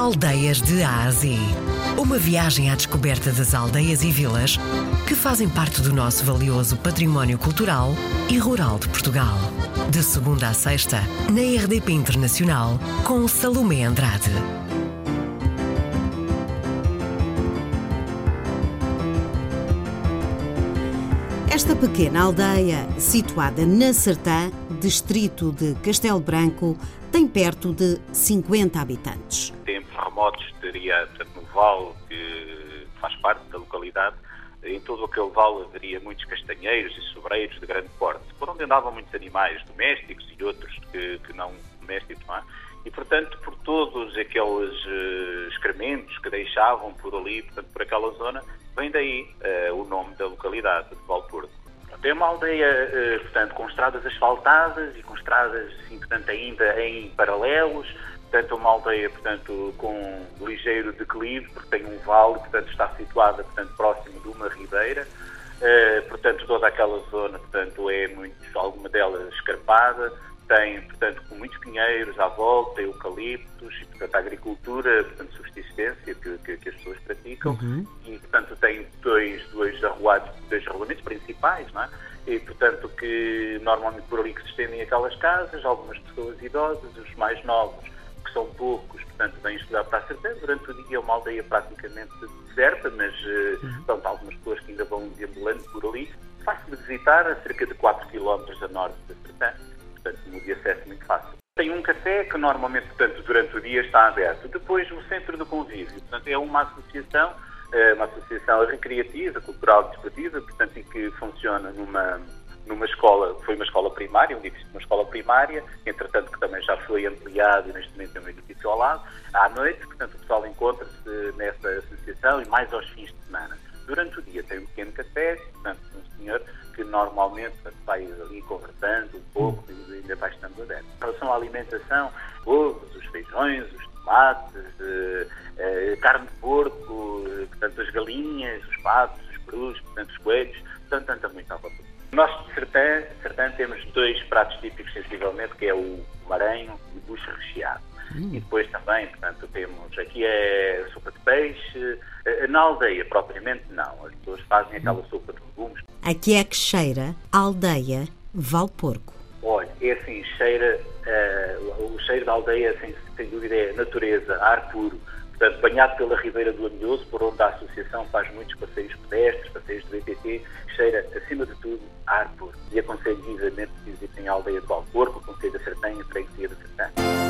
Aldeias de Ásia. Uma viagem à descoberta das aldeias e vilas que fazem parte do nosso valioso património cultural e rural de Portugal. De segunda a sexta, na RDP Internacional, com Salomé Andrade. Esta pequena aldeia, situada na Sertã, distrito de Castelo Branco, tem perto de 50 habitantes. Teria, no vale que faz parte da localidade, em todo aquele vale haveria muitos castanheiros e sobreiros de grande porte, por onde andavam muitos animais domésticos e outros que, que não domésticos, não é? E, portanto, por todos aqueles uh, excrementos que deixavam por ali, portanto, por aquela zona, vem daí uh, o nome da localidade, de Valporto. É uma aldeia, uh, portanto, com estradas asfaltadas e com estradas, assim, portanto, ainda em paralelos, portanto, uma aldeia, portanto, com ligeiro declive, porque tem um vale, portanto, está situada, portanto, próximo de uma ribeira, portanto, toda aquela zona, portanto, é muito, alguma delas escarpada, tem, portanto, com muitos pinheiros à volta, eucaliptos, e, portanto, a agricultura, portanto, subsistência que, que, que as pessoas praticam, uhum. e, portanto, tem dois, dois arruados, dois arruamentos principais, não é? E, portanto, que normalmente por ali que se estendem aquelas casas, algumas pessoas idosas, os mais novos, que são poucos, portanto, vêm estudar para a certeza. Durante o dia é uma aldeia praticamente deserta, mas, portanto, algumas pessoas que ainda vão deambulando por ali. Fácil de visitar, a cerca de 4 km a norte da Sertã portanto, no de acesso muito fácil. Tem um café que normalmente, portanto, durante o dia está aberto. Depois, o Centro do Convívio, portanto, é uma associação, eh, uma associação recreativa, cultural e desportiva, portanto, em que funciona numa, numa escola, foi uma escola primária, um edifício de uma escola primária, entretanto que também já foi ampliado e neste momento é um edifício ao lado, à noite, portanto o pessoal encontra-se nessa associação e mais aos fins de semana. Durante o dia tem um pequeno café, portanto um senhor que normalmente vai ali conversando um pouco e ainda vai estando aberto. Em relação à alimentação, ovos, os feijões, os tomates, eh, eh, carne de porco, eh, portanto as galinhas, os patos, os perus, portanto os coelhos, portanto anda muito à volta. Nós de Sertã, Sertã temos dois pratos típicos sensivelmente, que é o maranho e o bucho recheado. Hum. E depois também, portanto, temos aqui é sopa de peixe. Na aldeia, propriamente, não. As pessoas fazem aquela sopa de legumes. Aqui é que cheira aldeia Valporco. Olha, é assim, cheira, uh, o cheiro da aldeia, sem, sem dúvida, é natureza, ar puro. Banhado pela Ribeira do Amilhoso, por onde a Associação faz muitos passeios pedestres, passeios do BTT, cheira, acima de tudo, ar puro. E aconselho vivamente que visitem a aldeia de Valporco, o Conselho da Sertã e a Freguesia da Sertã.